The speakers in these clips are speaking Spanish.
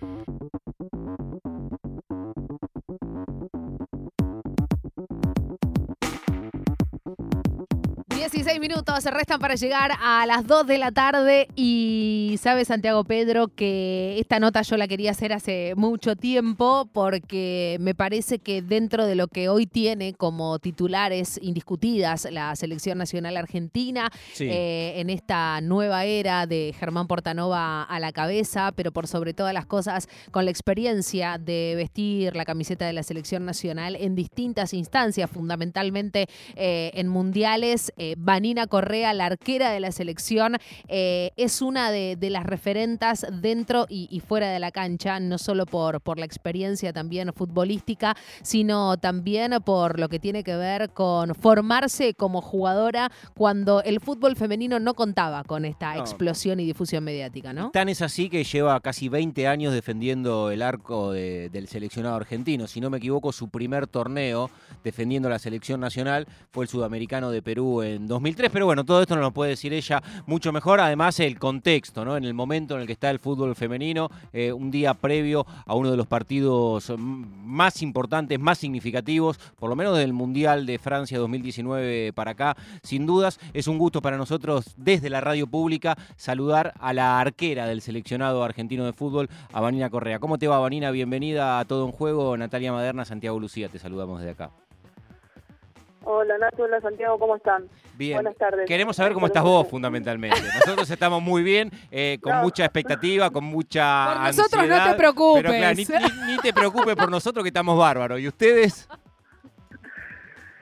Thank you. 16 minutos se restan para llegar a las 2 de la tarde y sabe Santiago Pedro que esta nota yo la quería hacer hace mucho tiempo porque me parece que dentro de lo que hoy tiene como titulares indiscutidas la selección nacional argentina eh, en esta nueva era de Germán Portanova a la cabeza, pero por sobre todas las cosas con la experiencia de vestir la camiseta de la selección nacional en distintas instancias, fundamentalmente eh, en mundiales. Eh, Vanina Correa, la arquera de la selección, eh, es una de, las referentas dentro y, fuera de la cancha, no solo por, por la experiencia también futbolística, sino también por lo que tiene que ver con formarse como jugadora cuando el fútbol femenino no contaba con esta explosión y difusión mediática, ¿no? Tan es así que lleva casi 20 años defendiendo el arco del seleccionado argentino. Si no me equivoco, su primer torneo defendiendo la selección nacional fue el sudamericano de Perú en 2003, pero bueno, todo esto nos lo puede decir ella mucho mejor. Además, el contexto, ¿no? En el momento en el que está el fútbol femenino, eh, un día previo a uno de los partidos más importantes, más significativos, por lo menos del Mundial de Francia 2019 para acá, sin dudas, es un gusto para nosotros desde la radio pública saludar a la arquera del seleccionado argentino de fútbol, a Vanina Correa. ¿Cómo te va, Vanina? Bienvenida a Todo en Juego. Natalia Maderna, Santiago Lucía, te saludamos desde acá. Hola Nato, hola Santiago, ¿cómo están? Bien. Buenas tardes. Queremos saber cómo estás vos fundamentalmente. Nosotros estamos muy bien, eh, con mucha expectativa, con mucha Por nosotros no te preocupes. Pero ni, te preocupes por nosotros que estamos bárbaros. ¿Y ustedes?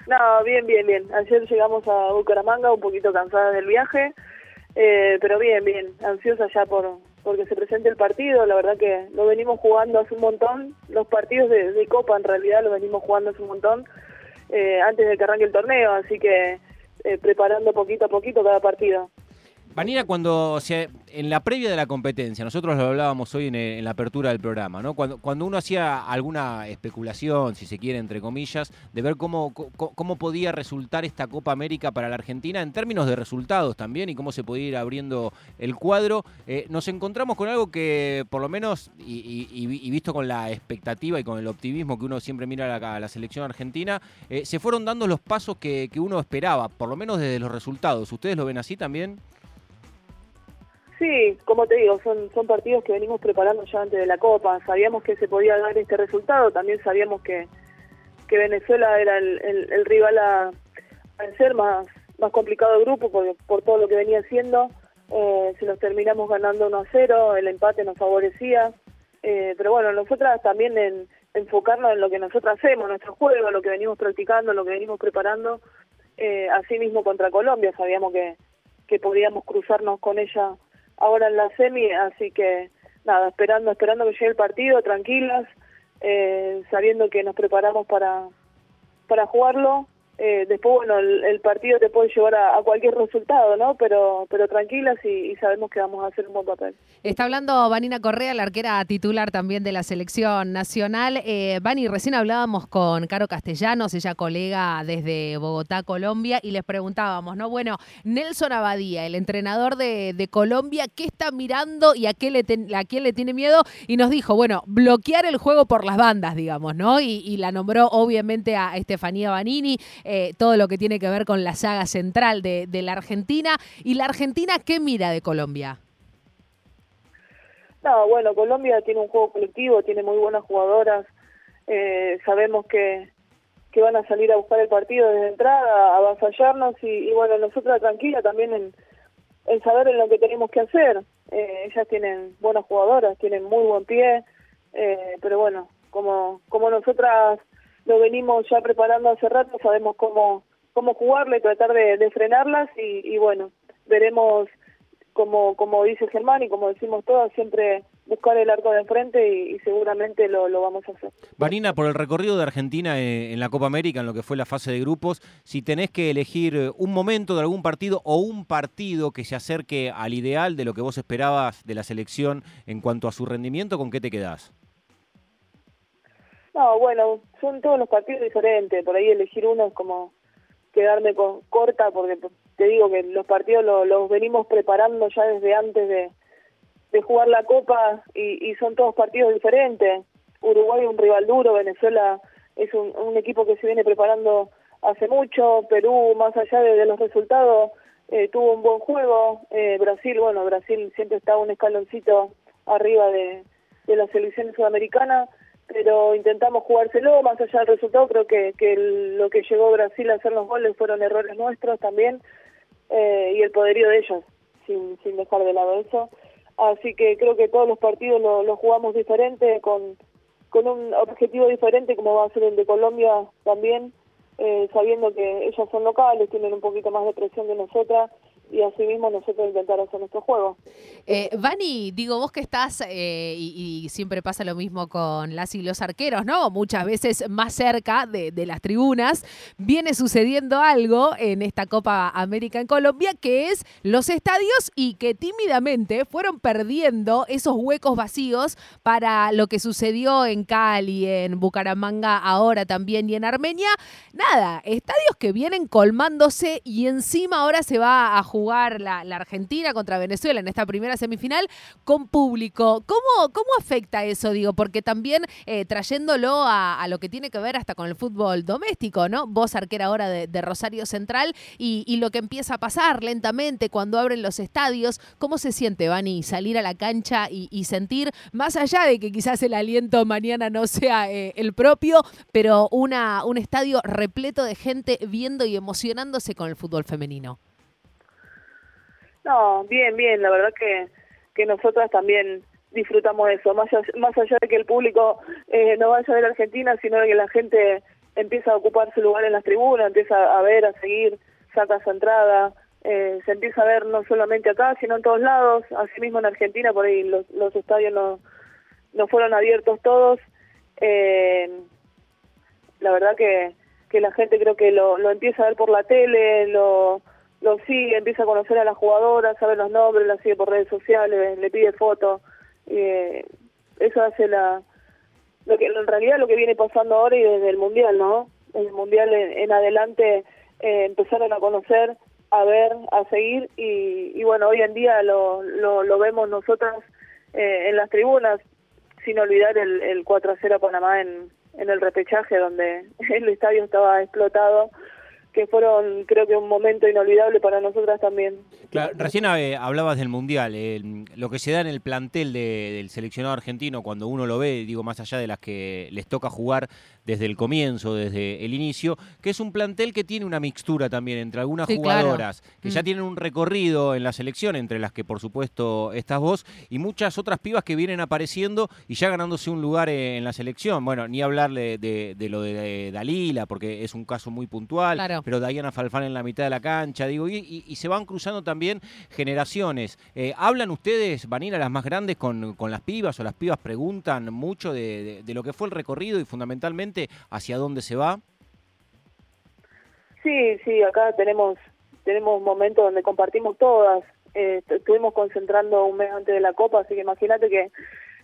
No, bien, bien, bien. Ayer llegamos a Bucaramanga un poquito cansada del viaje, eh, pero bien, bien. Ansiosa ya por porque se presente el partido. La verdad que lo venimos jugando hace un montón. Los partidos de, de Copa en realidad lo venimos jugando hace un montón eh, antes de que arranque el torneo, así que eh, preparando poquito a poquito cada partido. Vanina, cuando se, en la previa de la competencia, nosotros lo hablábamos hoy en, la apertura del programa, ¿no? Cuando, cuando uno hacía alguna especulación, si se quiere, entre comillas, de ver cómo, cómo podía resultar esta Copa América para la Argentina en términos de resultados también y cómo se podía ir abriendo el cuadro, eh, nos encontramos con algo que, por lo menos, y, visto con la expectativa y con el optimismo que uno siempre mira a la, selección argentina, eh, se fueron dando los pasos que, que uno esperaba, por lo menos desde los resultados. ¿Ustedes lo ven así también? Sí, como te digo, son, son partidos que venimos preparando ya antes de la Copa. Sabíamos que se podía dar este resultado, también sabíamos que, que Venezuela era el, el, rival a, vencer más, más complicado del grupo por, por todo lo que venía haciendo. Eh, se nos terminamos ganando 1 a 0, el empate nos favorecía. Eh, pero bueno, nosotras también en enfocarnos en lo que nosotros hacemos, nuestro juego, lo que venimos practicando, lo que venimos preparando. Eh, así mismo contra Colombia, sabíamos que, que podíamos cruzarnos con ella ahora en la semi, así que nada, esperando, esperando que llegue el partido, tranquilas, eh, sabiendo que nos preparamos para, para jugarlo eh, después, bueno, el, partido te puede llevar a, cualquier resultado, ¿no? Pero, pero tranquilas y, sabemos que vamos a hacer un buen papel. Está hablando Vanina Correa, la arquera titular también de la selección nacional. Eh, Vani, recién hablábamos con Caro Castellanos, ella colega desde Bogotá, Colombia, y les preguntábamos, ¿no? Bueno, Nelson Abadía, el entrenador de, Colombia, ¿qué está mirando y a, qué le a quién le tiene miedo? Y nos dijo, bueno, bloquear el juego por las bandas, digamos, ¿no? Y, y la nombró obviamente a Estefanía Vanini. Eh, todo lo que tiene que ver con la saga central de, la Argentina. ¿Y la Argentina qué mira de Colombia? No, bueno, Colombia tiene un juego colectivo, tiene muy buenas jugadoras. Eh, sabemos que, que van a salir a buscar el partido desde entrada, a avasallarnos y, bueno, nosotros tranquila también en, saber en lo que tenemos que hacer. Eh, ellas tienen buenas jugadoras, tienen muy buen pie, pero bueno, como, como nosotras lo venimos ya preparando hace rato, sabemos cómo, cómo jugarle, tratar de, frenarlas y, bueno, veremos como, como dice Germán y como decimos todos, siempre buscar el arco de enfrente y, seguramente lo, vamos a hacer. Vanina, por el recorrido de Argentina eh, en la Copa América, en lo que fue la fase de grupos, si tenés que elegir eh, un momento de algún partido o un partido que se acerque al ideal de lo que vos esperabas de la selección en cuanto a su rendimiento, ¿con qué te quedás? No, bueno, son todos los partidos diferentes, por ahí elegir uno es como quedarme con corta porque te digo que los partidos los venimos preparando ya desde antes de, jugar la Copa y, son todos partidos diferentes. Uruguay es un rival duro, Venezuela es un, equipo que se viene preparando hace mucho, Perú, más allá de, los resultados, eh, tuvo un buen juego, eh, Brasil, bueno, Brasil siempre está un escaloncito arriba de, de la selección sudamericana, pero intentamos jugárselo, más allá del resultado, creo que, que lo que llegó Brasil a hacer los goles fueron errores nuestros también, eh, y el poderío de ellos, sin, sin dejar de lado eso. Así que creo que todos los partidos los lo jugamos diferente, con, con un objetivo diferente, como va a ser el de Colombia también, eh, sabiendo que ellos son locales, tienen un poquito más de presión de nosotras y asimismo nosotros intentar hacer nuestro juego. Eh, Vani, digo, vos que estás, eh, y, siempre pasa lo mismo con las y los arqueros, ¿no? Muchas veces más cerca de, las tribunas, viene sucediendo algo en esta Copa América en Colombia, que es los estadios y que tímidamente fueron perdiendo esos huecos vacíos para lo que sucedió en Cali, en Bucaramanga ahora también y en Armenia. Nada, estadios que vienen colmándose y encima ahora se va a jugar jugar la, Argentina contra Venezuela en esta primera semifinal con público. ¿Cómo, cómo afecta eso, digo? Porque también eh, trayéndolo a, lo que tiene que ver hasta con el fútbol doméstico, ¿no? Vos, arquera ahora de, Rosario Central, y, lo que empieza a pasar lentamente cuando abren los estadios, ¿cómo se siente, Vani, salir a la cancha y, sentir, más allá de que quizás el aliento mañana no sea eh, el propio, pero una, un estadio repleto de gente viendo y emocionándose con el fútbol femenino? No, bien, bien, la verdad que, que nosotras también disfrutamos eso, más, más allá de que el público eh, no vaya a ver a Argentina, sino de que la gente empieza a ocupar su lugar en las tribunas, empieza a ver, a seguir, saca su entrada, eh, se empieza a ver no solamente acá, sino en todos lados, así mismo en Argentina, por ahí los, los estadios no, no fueron abiertos todos. Eh, la verdad que, que la gente creo que lo, lo empieza a ver por la tele, lo lo sigue, empieza a conocer a las jugadoras, sabe los nombres, la sigue por redes sociales, le pide fotos. Eh, eso hace la... Lo que, en realidad lo que viene pasando ahora y desde el Mundial, ¿no? El Mundial en, adelante eh, empezaron a conocer, a ver, a seguir y, y bueno, hoy en día lo, lo, lo vemos nosotras eh, en las tribunas, sin olvidar el, el 4 a 0 a Panamá en, en el repechaje donde el estadio estaba explotado que fueron creo que un momento inolvidable para nosotras también. Claro, recién eh, hablabas del Mundial, lo que se da en el plantel del seleccionado argentino cuando uno lo ve, digo más allá de las que les toca jugar desde el comienzo, desde el inicio, que es un plantel que tiene una mixtura también entre algunas jugadoras que ya mm. tienen un recorrido en la selección, entre las que por supuesto estás vos, y muchas otras pibas que vienen apareciendo y ya ganándose un lugar en la selección. Bueno, ni hablarle de, lo de Dalila, porque es un caso muy puntual. Claro pero Diana Falfán en la mitad de la cancha, digo, y, se van cruzando también generaciones. Eh, ¿Hablan ustedes, van las más grandes con, con, las pibas o las pibas preguntan mucho de, lo que fue el recorrido y fundamentalmente hacia dónde se va? Sí, sí, acá tenemos tenemos momentos donde compartimos todas. Eh, estuvimos concentrando un mes antes de la Copa, así que imagínate que,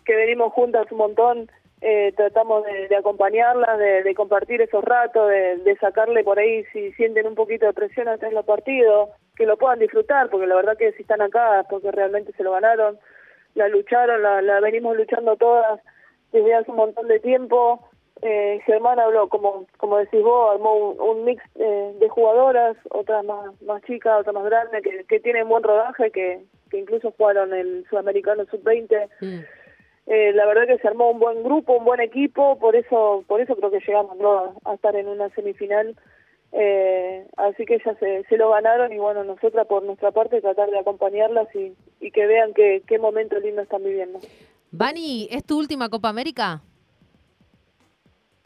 que venimos juntas un montón eh, tratamos de, acompañarlas, de, compartir esos ratos, de, sacarle por ahí si sienten un poquito de presión antes de los partidos, que lo puedan disfrutar, porque la verdad que si están acá porque realmente se lo ganaron, la lucharon, la, venimos luchando todas desde hace un montón de tiempo. Eh, Germán habló, como como decís vos, armó un, mix eh, de jugadoras, otras más, más chicas, otras más grandes, que, que tienen buen rodaje, que, que incluso jugaron el Sudamericano Sub-20. Eh, la verdad que se armó un buen grupo, un buen equipo, por eso por eso creo que llegamos a, estar en una semifinal. Eh, así que ya se, se lo ganaron y bueno, nosotras por nuestra parte tratar de acompañarlas y, y que vean qué qué momento lindo están viviendo. Vani, ¿es tu última Copa América?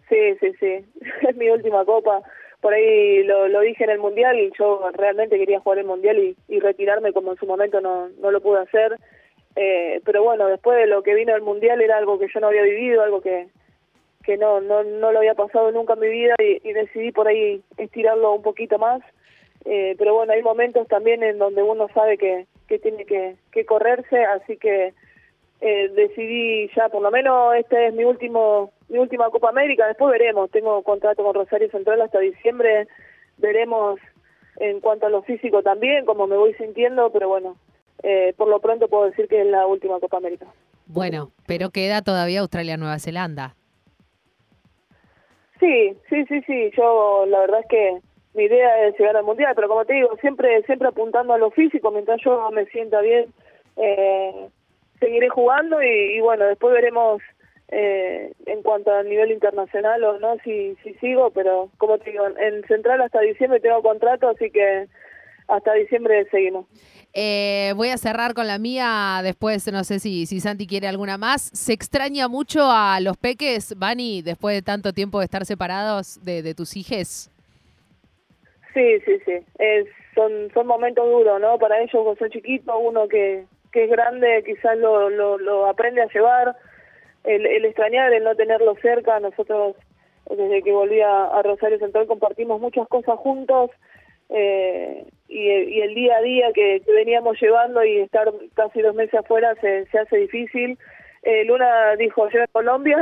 Sí, sí, sí, es mi última Copa. Por ahí lo, lo dije en el Mundial y yo realmente quería jugar el Mundial y, y retirarme como en su momento no, no lo pude hacer. Eh, pero bueno, después de lo que vino el Mundial era algo que yo no había vivido, algo que, que no, no, no lo había pasado nunca en mi vida y, decidí por ahí estirarlo un poquito más. Eh, pero bueno, hay momentos también en donde uno sabe que, que tiene que, que correrse, así que eh, decidí ya, por lo menos este es mi último mi última Copa América, después veremos, tengo contrato con Rosario Central hasta diciembre, veremos en cuanto a lo físico también, cómo me voy sintiendo, pero bueno, eh, por lo pronto puedo decir que es la última Copa América. Bueno, pero queda todavía Australia-Nueva Zelanda. Sí, sí, sí, sí. Yo la verdad es que mi idea es llegar al mundial, pero como te digo, siempre, siempre apuntando a lo físico. Mientras yo me sienta bien, eh, seguiré jugando y, bueno, después veremos eh, en cuanto a nivel internacional o no si, si sigo. Pero como te digo, en Central hasta diciembre tengo contrato, así que hasta diciembre seguimos. Eh, voy a cerrar con la mía, después no sé si, si Santi quiere alguna más. ¿Se extraña mucho a los peques, Vani, después de tanto tiempo de estar separados de, tus hijes? Sí, sí, sí. Es, son, son momentos duros, ¿no? Para ellos, cuando son chiquitos, uno que, que es grande quizás lo, lo, aprende a llevar. El, el extrañar, el no tenerlo cerca, nosotros desde que volví a Rosario Central compartimos muchas cosas juntos eh, y, el día a día que, veníamos llevando y estar casi dos meses afuera se, se hace difícil. Eh, Luna dijo, yo en Colombia,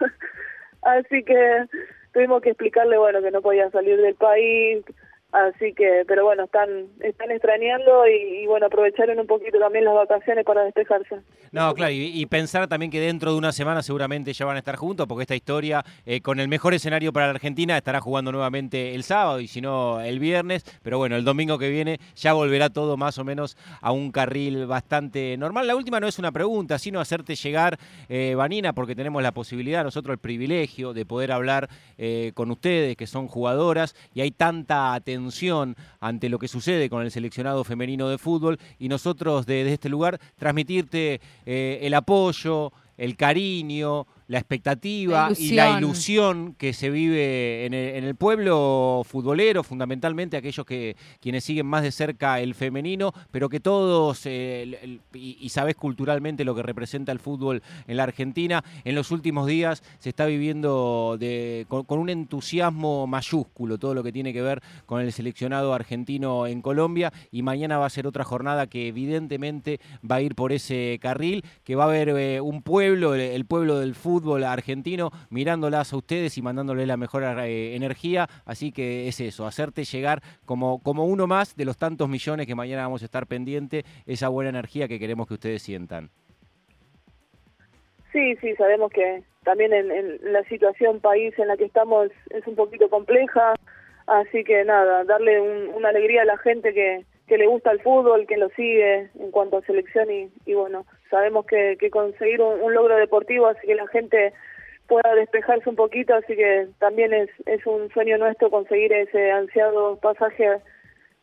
así que tuvimos que explicarle, bueno, que no podía salir del país, Así que, pero bueno, están están extrañando y, bueno, aprovecharon un poquito también las vacaciones para despejarse. No, claro, y, pensar también que dentro de una semana seguramente ya van a estar juntos, porque esta historia, eh, con el mejor escenario para la Argentina, estará jugando nuevamente el sábado y si no el viernes, pero bueno, el domingo que viene ya volverá todo más o menos a un carril bastante normal. La última no es una pregunta, sino hacerte llegar, eh, Vanina, porque tenemos la posibilidad, nosotros el privilegio de poder hablar eh, con ustedes, que son jugadoras, y hay tanta atención ante lo que sucede con el seleccionado femenino de fútbol y nosotros desde este lugar transmitirte eh, el apoyo, el cariño, la expectativa y la ilusión. que se vive en el, pueblo futbolero, fundamentalmente aquellos que quienes siguen más de cerca el femenino, pero que todos, eh, y, sabes culturalmente lo que representa el fútbol en la Argentina, en los últimos días se está viviendo con, un entusiasmo mayúsculo todo lo que tiene que ver con el seleccionado argentino en Colombia y mañana va a ser otra jornada que evidentemente va a ir por ese carril, que va a haber eh, un pueblo, el pueblo del fútbol, fútbol argentino mirándolas a ustedes y mandándoles la mejor eh, energía. Así que es eso, hacerte llegar como, como uno más de los tantos millones que mañana vamos a estar pendiente, esa buena energía que queremos que ustedes sientan. Sí, sí, sabemos que también en, la situación país en la que estamos es un poquito compleja, así que nada, darle una alegría a la gente que, que le gusta el fútbol, que lo sigue en cuanto a selección y, bueno, sabemos que, conseguir un, logro deportivo así que la gente pueda despejarse un poquito, así que también es, es un sueño nuestro conseguir ese ansiado pasaje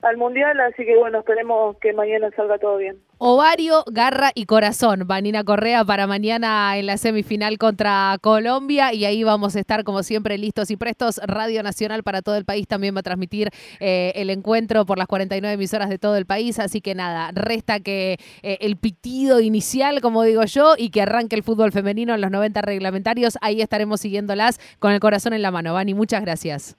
al Mundial, así que bueno, esperemos que mañana salga todo bien. Ovario, garra y corazón. Vanina Correa para mañana en la semifinal contra Colombia y ahí vamos a estar como siempre listos y prestos. Radio Nacional para todo el país también va a transmitir eh, el encuentro por las 49 emisoras de todo el país, así que nada, resta que eh, el pitido inicial, como digo yo, y que arranque el fútbol femenino en los 90 reglamentarios. Ahí estaremos siguiéndolas con el corazón en la mano. Vani, muchas gracias.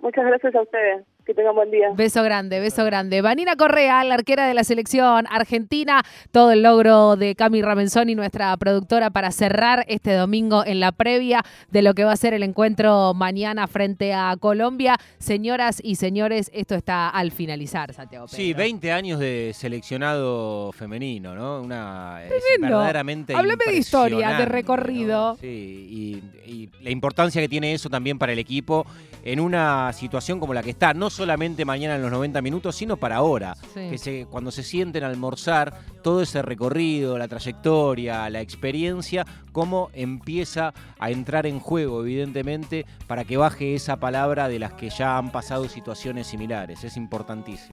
Muchas gracias a ustedes. Que tengan buen día. Beso grande, beso grande. Vanina Correa, la arquera de la selección argentina, todo el logro de Cami Ramenzoni, nuestra productora, para cerrar este domingo en la previa de lo que va a ser el encuentro mañana frente a Colombia. Señoras y señores, esto está al finalizar, Santiago. Sí, 20 años de seleccionado femenino, ¿no? Una es verdaderamente Háblame de historia, de recorrido. Sí, y, y la importancia que tiene eso también para el equipo en una situación como la que está. No solamente mañana en los 90 minutos, sino para ahora. Que se, cuando se sienten a almorzar, todo ese recorrido, la trayectoria, la experiencia, cómo empieza a entrar en juego, evidentemente, para que baje esa palabra de las que ya han pasado situaciones similares. Es importantísimo.